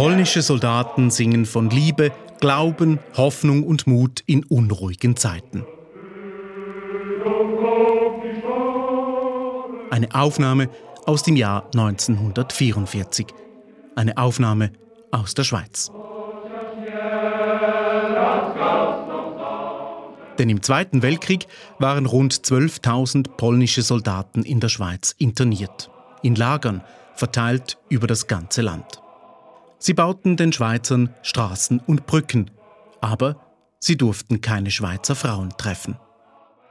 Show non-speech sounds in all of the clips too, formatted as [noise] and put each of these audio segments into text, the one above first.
Polnische Soldaten singen von Liebe, Glauben, Hoffnung und Mut in unruhigen Zeiten. Eine Aufnahme aus dem Jahr 1944. Eine Aufnahme aus der Schweiz. Denn im Zweiten Weltkrieg waren rund 12.000 polnische Soldaten in der Schweiz interniert. In Lagern, verteilt über das ganze Land. Sie bauten den Schweizern Straßen und Brücken, aber sie durften keine Schweizer Frauen treffen.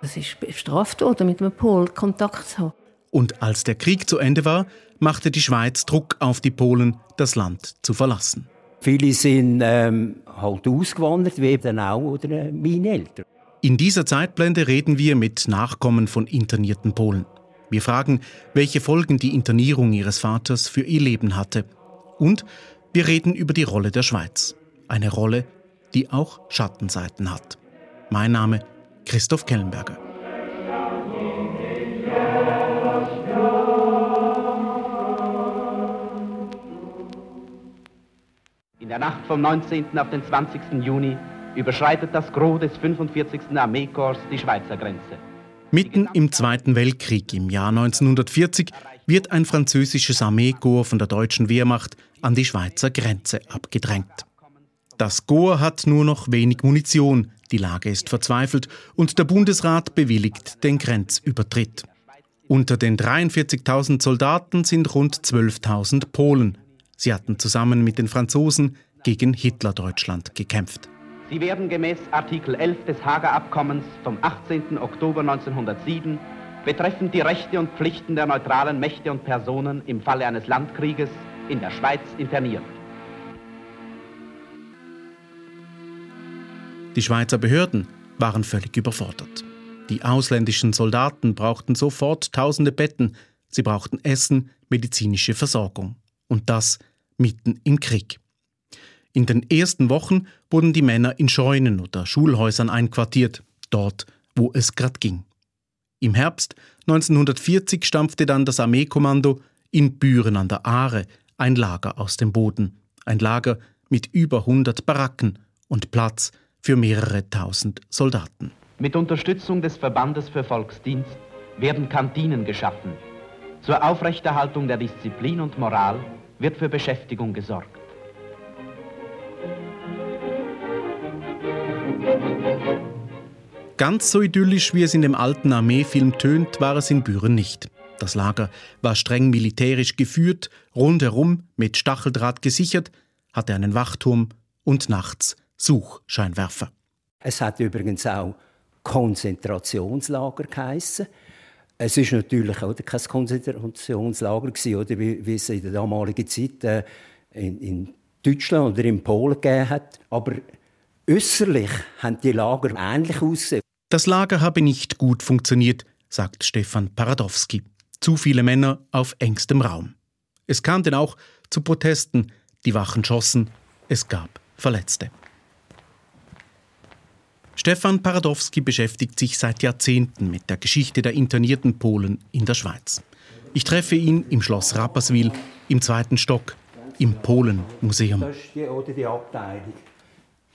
Es ist bestraft worden, mit einem Pol Kontakt zu haben. Und als der Krieg zu Ende war, machte die Schweiz Druck auf die Polen, das Land zu verlassen. Viele sind ähm, halt ausgewandert, wie eben auch oder äh, meine Eltern. In dieser Zeitblende reden wir mit Nachkommen von internierten Polen. Wir fragen, welche Folgen die Internierung ihres Vaters für ihr Leben hatte. Und wir reden über die Rolle der Schweiz. Eine Rolle, die auch Schattenseiten hat. Mein Name Christoph Kellenberger. In der Nacht vom 19. auf den 20. Juni überschreitet das Gros des 45. Armeekorps die Schweizer Grenze. Mitten im Zweiten Weltkrieg im Jahr 1940 wird ein französisches Armeekorps von der deutschen Wehrmacht an die Schweizer Grenze abgedrängt. Das Korps hat nur noch wenig Munition, die Lage ist verzweifelt und der Bundesrat bewilligt den Grenzübertritt. Unter den 43.000 Soldaten sind rund 12.000 Polen. Sie hatten zusammen mit den Franzosen gegen Hitlerdeutschland gekämpft. Sie werden gemäß Artikel 11 des Hager Abkommens vom 18. Oktober 1907 betreffend die Rechte und Pflichten der neutralen Mächte und Personen im Falle eines Landkrieges in der Schweiz interniert. Die Schweizer Behörden waren völlig überfordert. Die ausländischen Soldaten brauchten sofort tausende Betten, sie brauchten Essen, medizinische Versorgung. Und das mitten im Krieg. In den ersten Wochen wurden die Männer in Scheunen oder Schulhäusern einquartiert, dort, wo es grad ging. Im Herbst 1940 stampfte dann das Armeekommando in Büren an der Aare ein Lager aus dem Boden, ein Lager mit über 100 Baracken und Platz für mehrere tausend Soldaten. Mit Unterstützung des Verbandes für Volksdienst werden Kantinen geschaffen. Zur Aufrechterhaltung der Disziplin und Moral wird für Beschäftigung gesorgt. Ganz so idyllisch, wie es in dem alten Armeefilm tönt, war es in Büren nicht. Das Lager war streng militärisch geführt, rundherum mit Stacheldraht gesichert, hatte einen Wachturm und nachts Suchscheinwerfer. Es hat übrigens auch Konzentrationslager geheissen. Es ist natürlich auch kein Konzentrationslager gewesen, oder wie, wie es in der damaligen Zeit äh, in, in Deutschland oder in Polen gegeben hat. Aber äußerlich haben die Lager ähnlich ausgesehen. Das Lager habe nicht gut funktioniert, sagt Stefan Paradowski. Zu viele Männer auf engstem Raum. Es kam denn auch zu Protesten. Die Wachen schossen. Es gab Verletzte. Stefan Paradowski beschäftigt sich seit Jahrzehnten mit der Geschichte der internierten Polen in der Schweiz. Ich treffe ihn im Schloss Rapperswil im zweiten Stock im Polenmuseum. Das ist die, oder die Abteilung.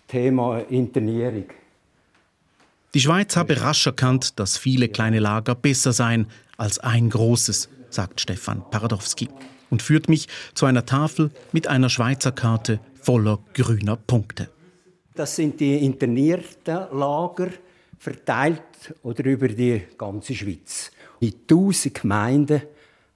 Thema Internierung. Die Schweiz habe rasch erkannt, dass viele kleine Lager besser seien als ein großes, sagt Stefan Paradowski und führt mich zu einer Tafel mit einer Schweizer Karte voller grüner Punkte. Das sind die internierten Lager verteilt oder über die ganze Schweiz. In 1000 Gemeinden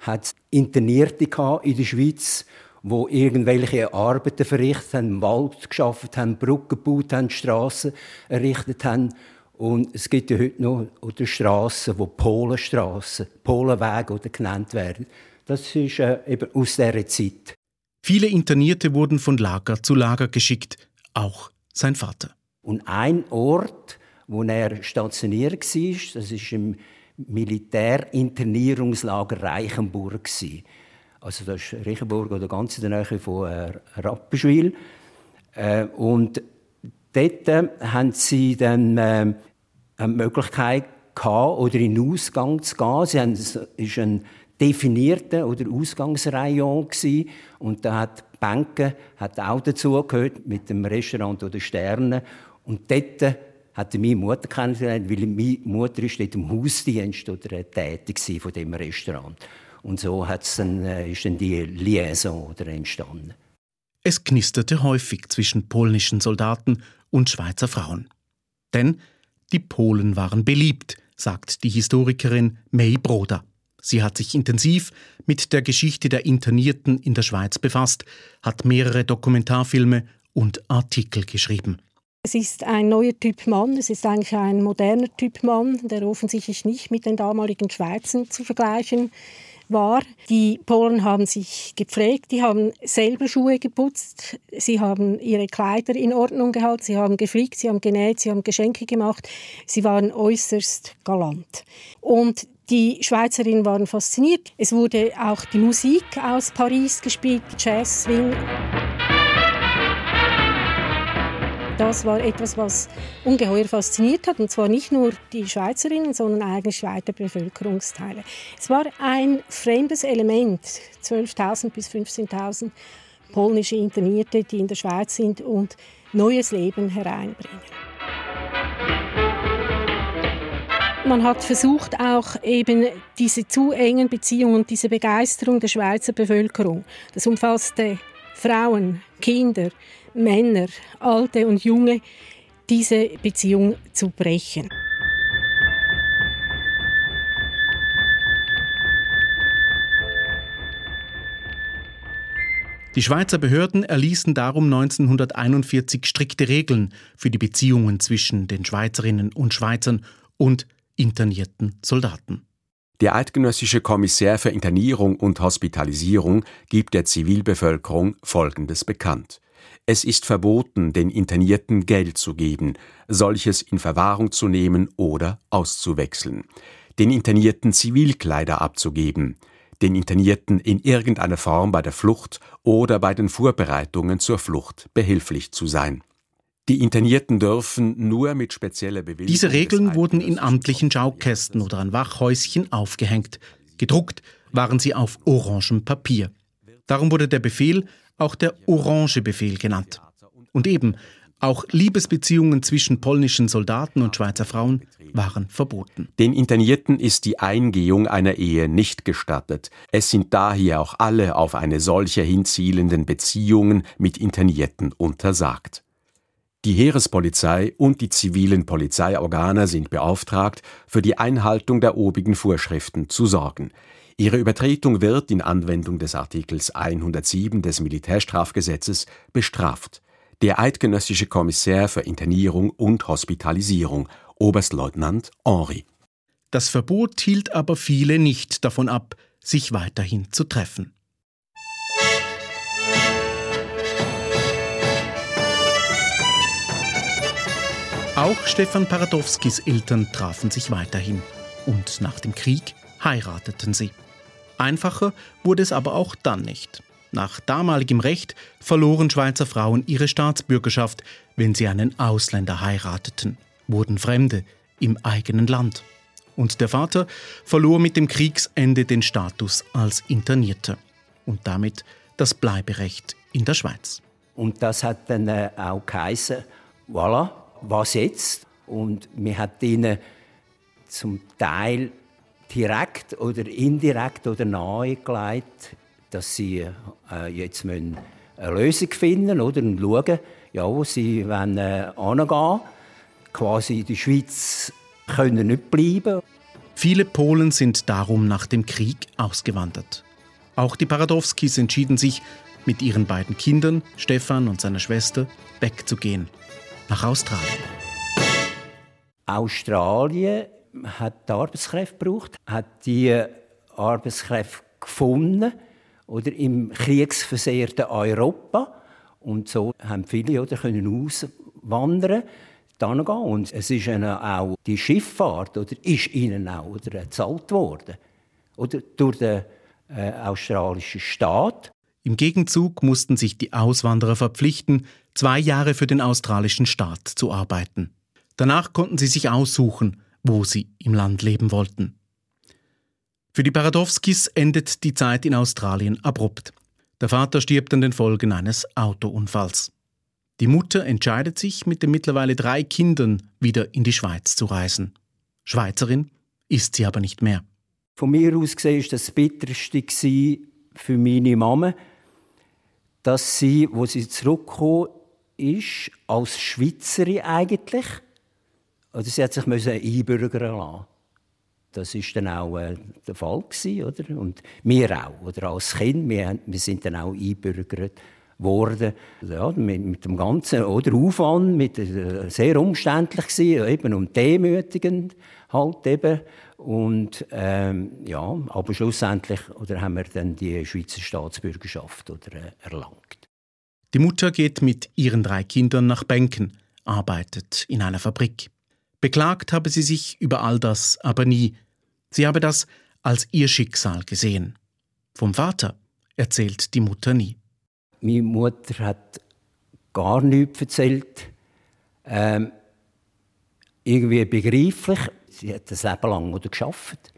hat es Internierte in der Schweiz, wo irgendwelche Arbeiten verrichtet haben, Wald geschafft haben, Brücken gebaut haben, Straßen errichtet haben und es gibt ja heute noch oder Straßen, die Polenstraßen, Polenwege oder genannt werden. Das ist äh, eben aus dieser Zeit. Viele Internierte wurden von Lager zu Lager geschickt, auch sein Vater. Und ein Ort, wo er stationiert war, das ist im Militärinternierungslager Reichenburg. Also das ist Reichenburg oder ganz in der Nähe von äh, Rapperswil. Äh, und dort äh, haben sie dann äh, eine Möglichkeit gehabt, oder in den Ausgang zu gehen. Sie haben, es ist ein definierten oder Ausgangsrayon gewesen. und da hat die Banken hat auch dazugehört mit dem Restaurant oder Sterne und dort hat meine Mutter kennengelernt, weil meine Mutter ist dort im Hausdienst oder tätig von dem Restaurant und so hat's dann, äh, ist dann die Liaison entstanden. Es knisterte häufig zwischen polnischen Soldaten und Schweizer Frauen. Denn die Polen waren beliebt, sagt die Historikerin May Broder. Sie hat sich intensiv mit der Geschichte der Internierten in der Schweiz befasst, hat mehrere Dokumentarfilme und Artikel geschrieben. Es ist ein neuer Typ Mann, es ist eigentlich ein moderner Typ Mann, der offensichtlich nicht mit den damaligen Schweizern zu vergleichen war. Die Polen haben sich gepflegt, die haben selber Schuhe geputzt, sie haben ihre Kleider in Ordnung gehalten, sie haben gefliegt, sie haben genäht, sie haben Geschenke gemacht, sie waren äußerst galant. Und die Schweizerinnen waren fasziniert. Es wurde auch die Musik aus Paris gespielt, Jazz, Swing. Das war etwas, was ungeheuer fasziniert hat, und zwar nicht nur die Schweizerinnen, sondern eigentlich weite Bevölkerungsteile. Es war ein fremdes Element, 12.000 bis 15.000 polnische Internierte, die in der Schweiz sind und neues Leben hereinbringen. Man hat versucht, auch eben diese zu engen Beziehungen diese Begeisterung der Schweizer Bevölkerung, das umfasste Frauen, Kinder, Männer, Alte und Junge, diese Beziehung zu brechen. Die Schweizer Behörden erließen darum 1941 strikte Regeln für die Beziehungen zwischen den Schweizerinnen und Schweizern und internierten Soldaten. Der eidgenössische Kommissär für Internierung und Hospitalisierung gibt der Zivilbevölkerung Folgendes bekannt. Es ist verboten, den Internierten Geld zu geben, solches in Verwahrung zu nehmen oder auszuwechseln, den Internierten Zivilkleider abzugeben, den Internierten in irgendeiner Form bei der Flucht oder bei den Vorbereitungen zur Flucht behilflich zu sein. Die Internierten dürfen nur mit spezieller Bewilligung. Diese Regeln wurden in amtlichen Schaukästen oder an Wachhäuschen aufgehängt. Gedruckt waren sie auf orangem Papier. Darum wurde der Befehl auch der Orange-Befehl genannt. Und eben, auch Liebesbeziehungen zwischen polnischen Soldaten und Schweizer Frauen waren verboten. Den Internierten ist die Eingehung einer Ehe nicht gestattet. Es sind daher auch alle auf eine solche hinzielenden Beziehungen mit Internierten untersagt. Die Heerespolizei und die zivilen Polizeiorgane sind beauftragt, für die Einhaltung der obigen Vorschriften zu sorgen. Ihre Übertretung wird in Anwendung des Artikels 107 des Militärstrafgesetzes bestraft. Der eidgenössische Kommissär für Internierung und Hospitalisierung, Oberstleutnant Henri. Das Verbot hielt aber viele nicht davon ab, sich weiterhin zu treffen. Auch Stefan Paradowskis Eltern trafen sich weiterhin und nach dem Krieg heirateten sie. Einfacher wurde es aber auch dann nicht. Nach damaligem Recht verloren Schweizer Frauen ihre Staatsbürgerschaft, wenn sie einen Ausländer heirateten, wurden Fremde im eigenen Land. Und der Vater verlor mit dem Kriegsende den Status als Internierter und damit das Bleiberecht in der Schweiz. Und das hat dann äh, auch geheißen, voilà, was jetzt? Und wir hat ihnen zum Teil direkt oder indirekt oder nahegelegt, dass sie äh, jetzt müssen eine Lösung finden oder und schauen, ja, wo sie wollen, äh, Quasi in der Schweiz können nicht bleiben. Viele Polen sind darum nach dem Krieg ausgewandert. Auch die Paradowskis entschieden sich, mit ihren beiden Kindern, Stefan und seiner Schwester, wegzugehen. Nach Australien. Australien hat die Arbeitskräfte gebraucht, hat die Arbeitskräfte gefunden oder im kriegsversehrten Europa und so haben viele oder können auswandern dann gehen. Und es ist ihnen auch die Schifffahrt oder ist ihnen auch oder gezahlt worden oder durch den äh, australischen Staat. Im Gegenzug mussten sich die Auswanderer verpflichten, zwei Jahre für den australischen Staat zu arbeiten. Danach konnten sie sich aussuchen, wo sie im Land leben wollten. Für die Paradowskis endet die Zeit in Australien abrupt. Der Vater stirbt an den Folgen eines Autounfalls. Die Mutter entscheidet sich, mit den mittlerweile drei Kindern wieder in die Schweiz zu reisen. Schweizerin ist sie aber nicht mehr. Von mir aus gesehen war das, das Bitterste für meine Mama, dass sie, wo sie zurückgekommen ist, als Schweizerin eigentlich, also sie hat sich einbürgern lassen. Das ist dann auch äh, der Fall gewesen, oder? Und wir auch, oder als Kind, wir, wir sind dann auch einbürgert worden. Ja, mit, mit, dem ganzen oder Aufwand, mit, äh, sehr umständlich gewesen, eben und demütigend halt eben. Und ähm, ja, aber schlussendlich oder haben wir dann die Schweizer Staatsbürgerschaft oder, äh, erlangt. Die Mutter geht mit ihren drei Kindern nach Benken, arbeitet in einer Fabrik. Beklagt habe sie sich über all das aber nie. Sie habe das als ihr Schicksal gesehen. Vom Vater erzählt die Mutter nie. Meine Mutter hat gar nichts erzählt. Ähm, irgendwie begreiflich. Sie hat das Leben lang oder geschafft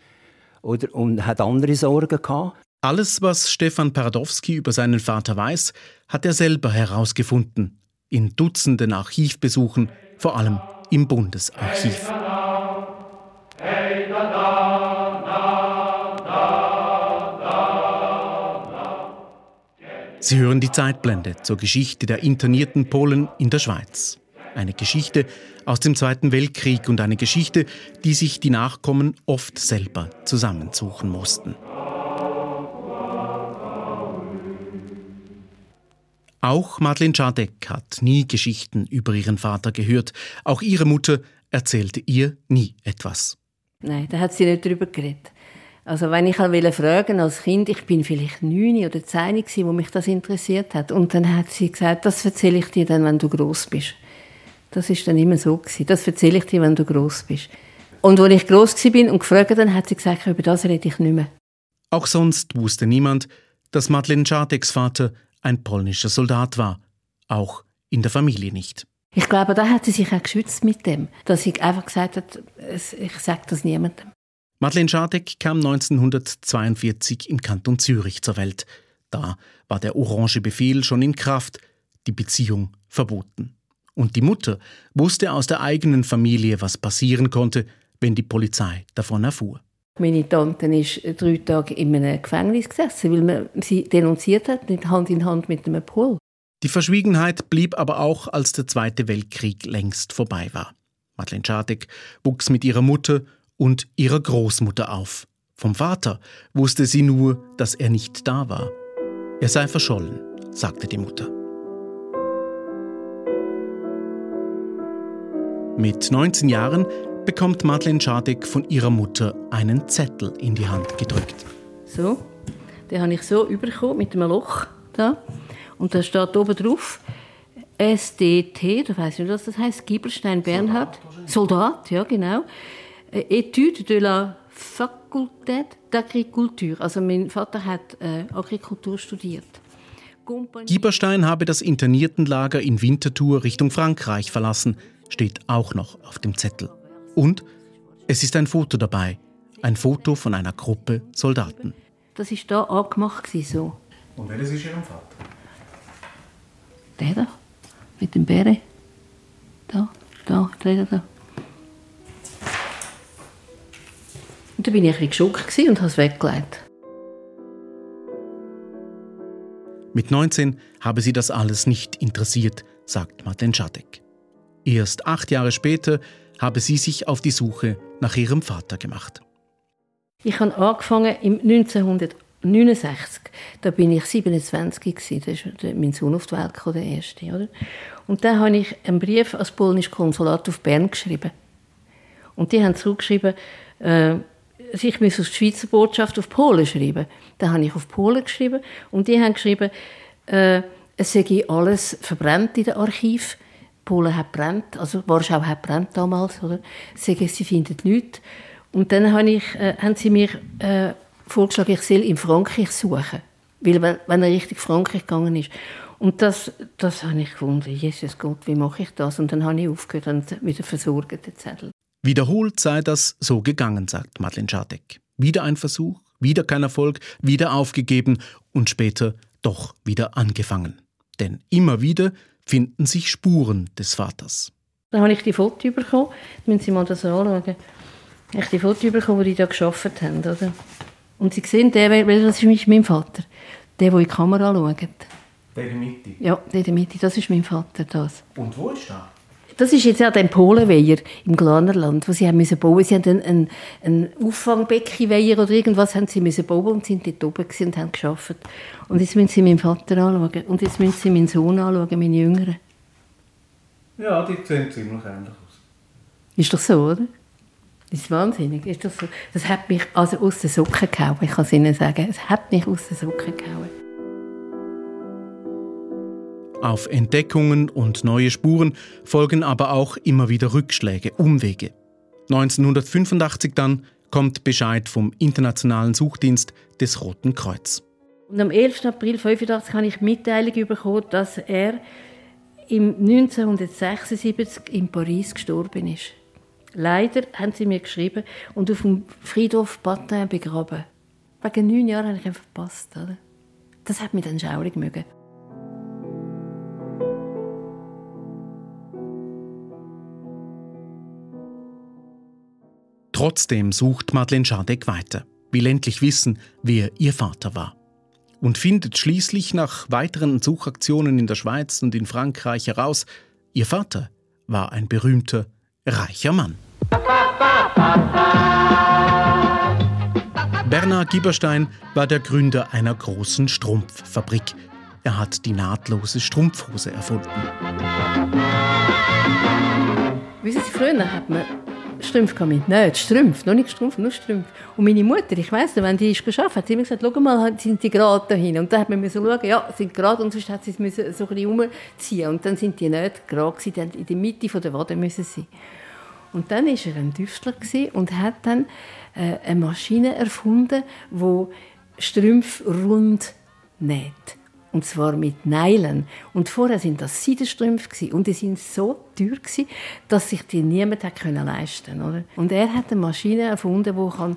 oder, und hat andere Sorgen gehabt. Alles, was Stefan Paradowski über seinen Vater weiß, hat er selber herausgefunden. In Dutzenden Archivbesuchen, vor allem im Bundesarchiv. Sie hören die Zeitblende zur Geschichte der internierten Polen in der Schweiz. Eine Geschichte aus dem Zweiten Weltkrieg und eine Geschichte, die sich die Nachkommen oft selber zusammensuchen mussten. Auch Madeleine Schadek hat nie Geschichten über ihren Vater gehört. Auch ihre Mutter erzählte ihr nie etwas. Nein, da hat sie nicht darüber geredet. Also wenn ich wollte fragen als Kind, ich bin vielleicht neun oder zehn gewesen, wo mich das interessiert hat, und dann hat sie gesagt, das erzähle ich dir dann, wenn du groß bist. Das ist dann immer so gewesen. Das erzähle ich dir, wenn du groß bist. Und als ich groß bin und gefragt dann hat sie gesagt, über das rede ich nicht mehr. Auch sonst wusste niemand, dass Madeleine Czarteks Vater ein polnischer Soldat war. Auch in der Familie nicht. Ich glaube, da hat sie sich auch geschützt mit dem, dass sie einfach gesagt hat, ich sage das niemandem. Madeleine Schadek kam 1942 im Kanton Zürich zur Welt. Da war der Orange Befehl schon in Kraft, die Beziehung verboten. Und die Mutter wusste aus der eigenen Familie, was passieren konnte, wenn die Polizei davon erfuhr. Meine Tante ist drei Tage in einem Gefängnis gesessen, weil man sie denunziert hat, nicht Hand in Hand mit einem Pol. Die Verschwiegenheit blieb aber auch, als der Zweite Weltkrieg längst vorbei war. Madeleine Schadek wuchs mit ihrer Mutter und ihrer Großmutter auf. Vom Vater wusste sie nur, dass er nicht da war. Er sei verschollen, sagte die Mutter. Mit 19 Jahren bekommt Madeleine Schadek von ihrer Mutter einen Zettel in die Hand gedrückt. So, den habe ich so überkommen mit einem Loch da und da steht oben drauf SDT, da weiß ich nicht, was das heißt, Giebelstein Bernhard, Soldat, ja genau. Etude de la Facultät d'Agriculture. Also mein Vater hat äh, Agrikultur studiert. Gieberstein habe das Interniertenlager in Winterthur Richtung Frankreich verlassen, steht auch noch auf dem Zettel. Und es ist ein Foto dabei, ein Foto von einer Gruppe Soldaten. Das ist da angemacht so. Und welches ist Ihr Vater? Der da, mit dem Bären. Da, da, der da. Und dann war ich ein bisschen geschockt und habe es weggelegt. Mit 19 habe sie das alles nicht interessiert, sagt Martin Schadek. Erst acht Jahre später habe sie sich auf die Suche nach ihrem Vater gemacht. Ich habe angefangen im 1969. Da bin ich 27 gewesen. Da ist mein Sohn auf die Welt gekommen, der erste, oder? Und dann habe ich einen Brief als polnisches Konsulat auf Bern geschrieben. Und die haben zurückgeschrieben, äh, ich muss die Schweizer Botschaft auf Polen schreiben. Dann habe ich auf Polen geschrieben und die haben geschrieben, äh, es sei alles verbrannt in den Archiv. Polen hat brennt, also Warschau hat brennt damals, oder? Sagen, sie finden nichts. Und dann habe ich, äh, haben sie mir äh, vorgeschlagen, ich soll in Frankreich suchen. Weil, wenn er richtig Frankreich gegangen ist. Und das, das habe ich gefunden, Jesus Gott, wie mache ich das? Und dann habe ich aufgehört und wieder versorgt den Zettel. Wiederholt sei das so gegangen, sagt Madeleine Schadek. Wieder ein Versuch, Wieder kein Erfolg, wieder aufgegeben und später doch wieder angefangen. Denn immer wieder finden sich Spuren des Vaters. Dann habe ich die Fotos bekommen. Müssen Sie mal das anschauen. Ich habe die Fotos bekommen, die da geschafft haben. Oder? Und Sie sehen, der, das ist mein Vater. Der, der in die Kamera schaut. Der in der Mitte? Ja, der in der Mitte. Das ist mein Vater. Das. Und wo ist er? Das ist jetzt ja der Polenweiher im Glanerland, wo sie haben müssen bauen. Sie haben einen, einen, einen Auffangbeckenweiher oder irgendwas haben sie müssen bauen und sind dort oben und haben geschafft. Und jetzt müssen sie meinen Vater anschauen und jetzt müssen sie meinen Sohn anschauen, meinen Jüngeren. Ja, die sehen ziemlich ähnlich aus. Ist doch so, oder? Das ist wahnsinnig. Ist das, so? das hat mich also aus den Socken gehauen, ich kann es Ihnen sagen. Es hat mich aus den Socken gehauen. Auf Entdeckungen und neue Spuren folgen aber auch immer wieder Rückschläge, Umwege. 1985 dann kommt Bescheid vom Internationalen Suchdienst des Roten Kreuz. Und am 11. April 1985 habe ich Mitteilung bekommen, dass er im 1976 in Paris gestorben ist. Leider haben sie mir geschrieben und auf dem Friedhof Patin begraben. Wegen neun Jahren habe ich ihn verpasst. Oder? Das hat mich dann schaurig mögen. Trotzdem sucht Madeleine Schadek weiter, will endlich wissen, wer ihr Vater war. Und findet schließlich nach weiteren Suchaktionen in der Schweiz und in Frankreich heraus, ihr Vater war ein berühmter, reicher Mann. Bernhard Gieberstein war der Gründer einer großen Strumpffabrik. Er hat die nahtlose Strumpfhose erfunden. Wissen Sie, früher hat man Strümpfe gehabt. Nein, Strümpfe, noch nicht Strümpfe, nur Strümpfe. Und meine Mutter, ich weiss nicht, wenn die ist geschafft hat, hat sie immer gesagt, schau mal, sind die gerade dahin. Und dann hat man so schauen, ja, sind gerade, und sonst hat sie es so ein bisschen umziehen. Und dann sind die nicht gerade gewesen, in der Mitte der Wade müssen sie. Und dann war er ein Tüftler und hat dann äh, eine Maschine erfunden, die Strümpfe rund näht. Und zwar mit Neilen. Und vorher sind das Seidenstrümpfe und die sind so teuer gewesen, dass sich die niemand hat können leisten oder? Und er hat eine Maschine erfunden, die kann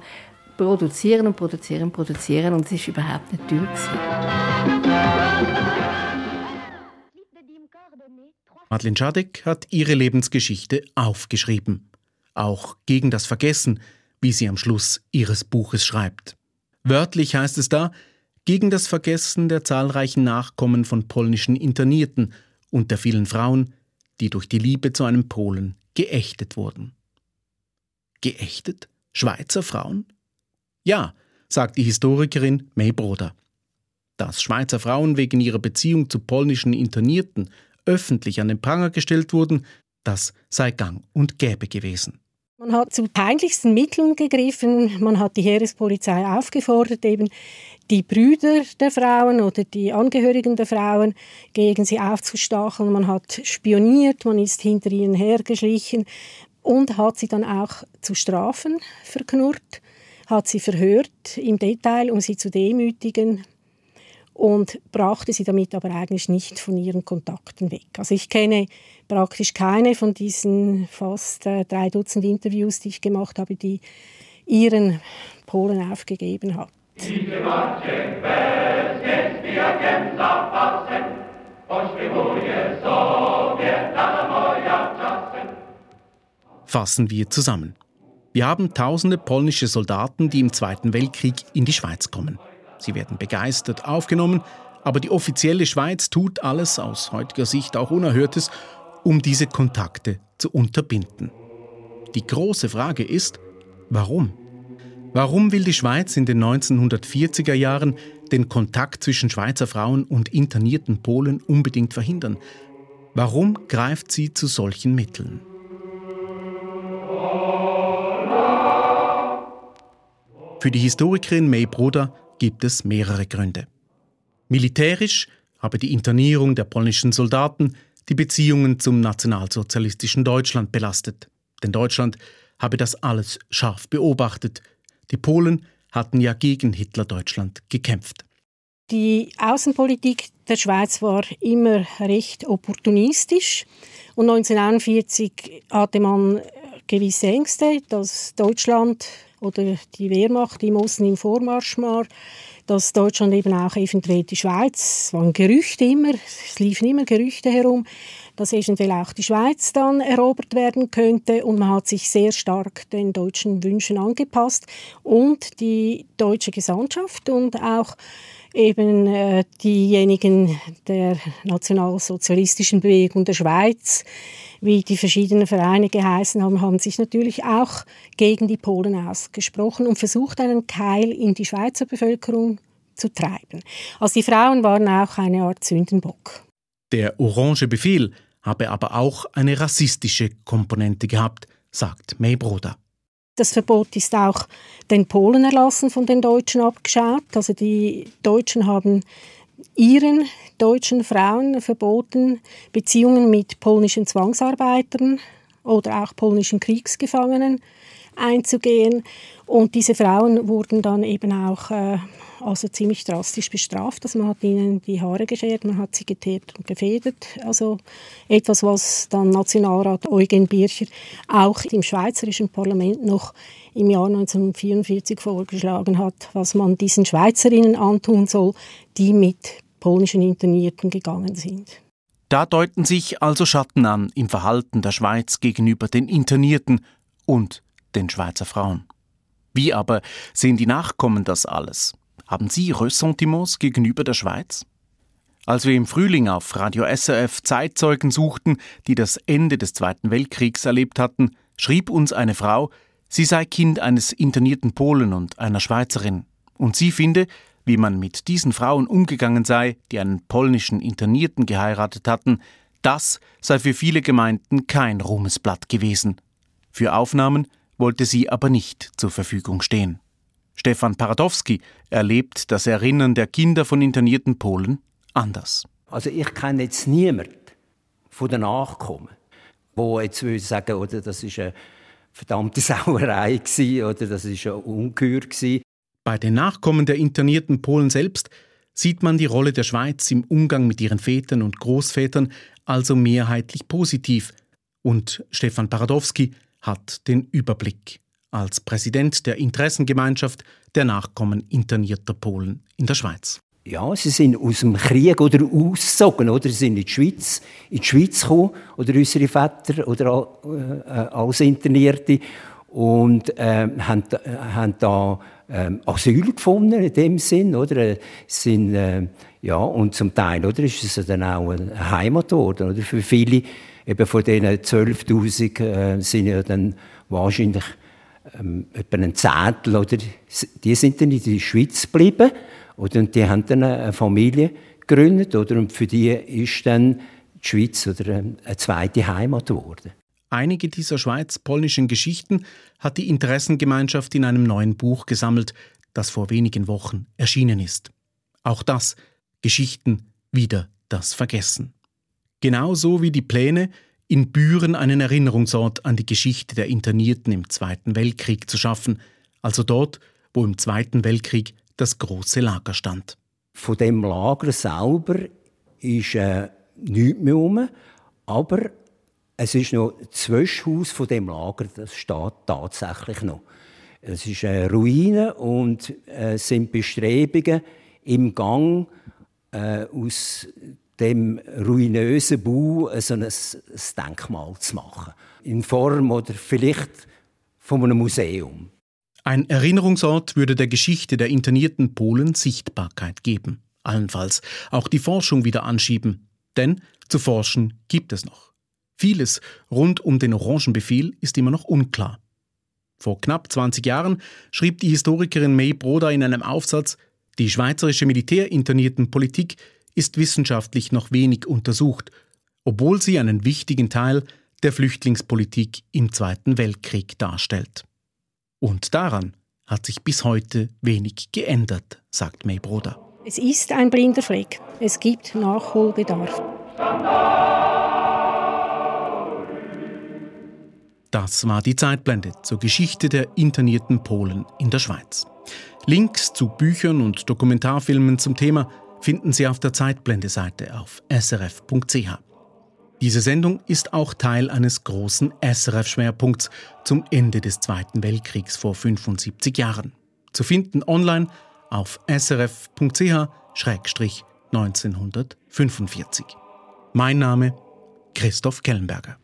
produzieren und produzieren und produzieren und es ist überhaupt nicht teuer gewesen. Madeleine Schadek hat ihre Lebensgeschichte aufgeschrieben. Auch gegen das Vergessen, wie sie am Schluss ihres Buches schreibt. Wörtlich heißt es da, gegen das Vergessen der zahlreichen Nachkommen von polnischen Internierten und der vielen Frauen, die durch die Liebe zu einem Polen geächtet wurden. Geächtet? Schweizer Frauen? Ja, sagt die Historikerin May Broder. Dass Schweizer Frauen wegen ihrer Beziehung zu polnischen Internierten öffentlich an den Pranger gestellt wurden, das sei gang und gäbe gewesen. Man hat zu peinlichsten Mitteln gegriffen. Man hat die Heerespolizei aufgefordert, eben die Brüder der Frauen oder die Angehörigen der Frauen gegen sie aufzustacheln. Man hat spioniert, man ist hinter ihnen hergeschlichen und hat sie dann auch zu Strafen verknurrt, hat sie verhört im Detail, um sie zu demütigen und brachte sie damit aber eigentlich nicht von ihren Kontakten weg. Also ich kenne praktisch keine von diesen fast äh, drei Dutzend Interviews, die ich gemacht habe, die ihren Polen aufgegeben hat. Fassen wir zusammen. Wir haben tausende polnische Soldaten, die im Zweiten Weltkrieg in die Schweiz kommen. Sie werden begeistert aufgenommen, aber die offizielle Schweiz tut alles, aus heutiger Sicht auch Unerhörtes, um diese Kontakte zu unterbinden. Die große Frage ist, warum? Warum will die Schweiz in den 1940er Jahren den Kontakt zwischen Schweizer Frauen und internierten Polen unbedingt verhindern? Warum greift sie zu solchen Mitteln? Für die Historikerin May Bruder gibt es mehrere Gründe. Militärisch habe die Internierung der polnischen Soldaten die Beziehungen zum nationalsozialistischen Deutschland belastet. Denn Deutschland habe das alles scharf beobachtet. Die Polen hatten ja gegen Hitler-Deutschland gekämpft. Die Außenpolitik der Schweiz war immer recht opportunistisch. Und 1941 hatte man gewisse Ängste, dass Deutschland oder die Wehrmacht im Osten im Vormarsch war, dass Deutschland eben auch eventuell die Schweiz, es waren Gerüchte immer, es liefen immer Gerüchte herum, dass eventuell auch die Schweiz dann erobert werden könnte und man hat sich sehr stark den deutschen Wünschen angepasst und die deutsche Gesandtschaft und auch eben äh, diejenigen der nationalsozialistischen Bewegung der Schweiz, wie die verschiedenen Vereine geheißen haben, haben sich natürlich auch gegen die Polen ausgesprochen und versucht, einen Keil in die Schweizer Bevölkerung zu treiben. Also die Frauen waren auch eine Art Sündenbock. Der Orange Befehl habe aber auch eine rassistische Komponente gehabt, sagt May Broder. Das Verbot ist auch den Polen erlassen von den Deutschen abgeschaut. Also die Deutschen haben ihren deutschen Frauen verboten, Beziehungen mit polnischen Zwangsarbeitern oder auch polnischen Kriegsgefangenen einzugehen. Und diese Frauen wurden dann eben auch äh, also ziemlich drastisch bestraft. Also man hat ihnen die Haare geschert, man hat sie geteert und gefedert. Also etwas, was dann Nationalrat Eugen Bircher auch im schweizerischen Parlament noch im Jahr 1944 vorgeschlagen hat, was man diesen Schweizerinnen antun soll, die mit polnischen Internierten gegangen sind. Da deuten sich also Schatten an im Verhalten der Schweiz gegenüber den Internierten und den Schweizer Frauen. Wie aber sehen die Nachkommen das alles? Haben Sie Ressentiments gegenüber der Schweiz? Als wir im Frühling auf Radio SRF Zeitzeugen suchten, die das Ende des Zweiten Weltkriegs erlebt hatten, schrieb uns eine Frau, sie sei Kind eines internierten Polen und einer Schweizerin, und sie finde, wie man mit diesen Frauen umgegangen sei, die einen polnischen Internierten geheiratet hatten, das sei für viele Gemeinden kein Ruhmesblatt gewesen. Für Aufnahmen wollte sie aber nicht zur Verfügung stehen. Stefan Paradowski erlebt das Erinnern der Kinder von internierten Polen anders. Also ich kenne jetzt niemanden von den Nachkommen, wo jetzt würde sagen, oder das ist eine verdammte [laughs] Sauerei gewesen, oder das ist ein Ungeheuer gewesen. Bei den Nachkommen der internierten Polen selbst sieht man die Rolle der Schweiz im Umgang mit ihren Vätern und Großvätern also mehrheitlich positiv. Und Stefan Paradowski hat den Überblick als Präsident der Interessengemeinschaft der Nachkommen internierter Polen in der Schweiz. Ja, sie sind aus dem Krieg oder ausgezogen, oder? Sie sind in die Schweiz, in die Schweiz gekommen, oder unsere Väter oder äh, als Internierte. Und äh, haben, haben da äh, Asyl gefunden in dem Sinn, oder? Äh, sind äh, ja und zum Teil, oder ist es dann auch ein Heimatort, oder? Für viele eben von diesen 12.000 äh, sind ja dann wahrscheinlich ähm, etwa ein Zehntel, oder, die sind dann in der Schweiz geblieben oder, und die haben dann eine Familie gegründet oder, und für die ist dann die Schweiz oder ähm, eine zweite Heimat geworden. Einige dieser schweiz-polnischen Geschichten hat die Interessengemeinschaft in einem neuen Buch gesammelt, das vor wenigen Wochen erschienen ist. Auch das Geschichten wieder das Vergessen. Genauso wie die Pläne, in Büren einen Erinnerungsort an die Geschichte der Internierten im Zweiten Weltkrieg zu schaffen, also dort, wo im Zweiten Weltkrieg das große Lager stand. Von dem Lager selber ist äh, nichts mehr rum, aber es ist noch das Zwischenhaus von dem Lager, das steht tatsächlich noch. Es ist eine Ruine und äh, sind Bestrebungen im Gang äh, aus dem ruinösen Bau so ein, Denkmal zu machen. In Form oder vielleicht von einem Museum. Ein Erinnerungsort würde der Geschichte der internierten Polen Sichtbarkeit geben. Allenfalls auch die Forschung wieder anschieben. Denn zu forschen gibt es noch. Vieles rund um den Orangenbefehl ist immer noch unklar. Vor knapp 20 Jahren schrieb die Historikerin May Broda in einem Aufsatz, die schweizerische militärinternierten Politik ist wissenschaftlich noch wenig untersucht, obwohl sie einen wichtigen Teil der Flüchtlingspolitik im Zweiten Weltkrieg darstellt. Und daran hat sich bis heute wenig geändert, sagt May Broder. Es ist ein blinder Fleck. Es gibt Nachholbedarf. Das war die Zeitblende zur Geschichte der internierten Polen in der Schweiz. Links zu Büchern und Dokumentarfilmen zum Thema finden Sie auf der Zeitblende-Seite auf srf.ch. Diese Sendung ist auch Teil eines großen SRF-Schwerpunkts zum Ende des Zweiten Weltkriegs vor 75 Jahren. Zu finden online auf srf.ch-1945. Mein Name Christoph Kellenberger.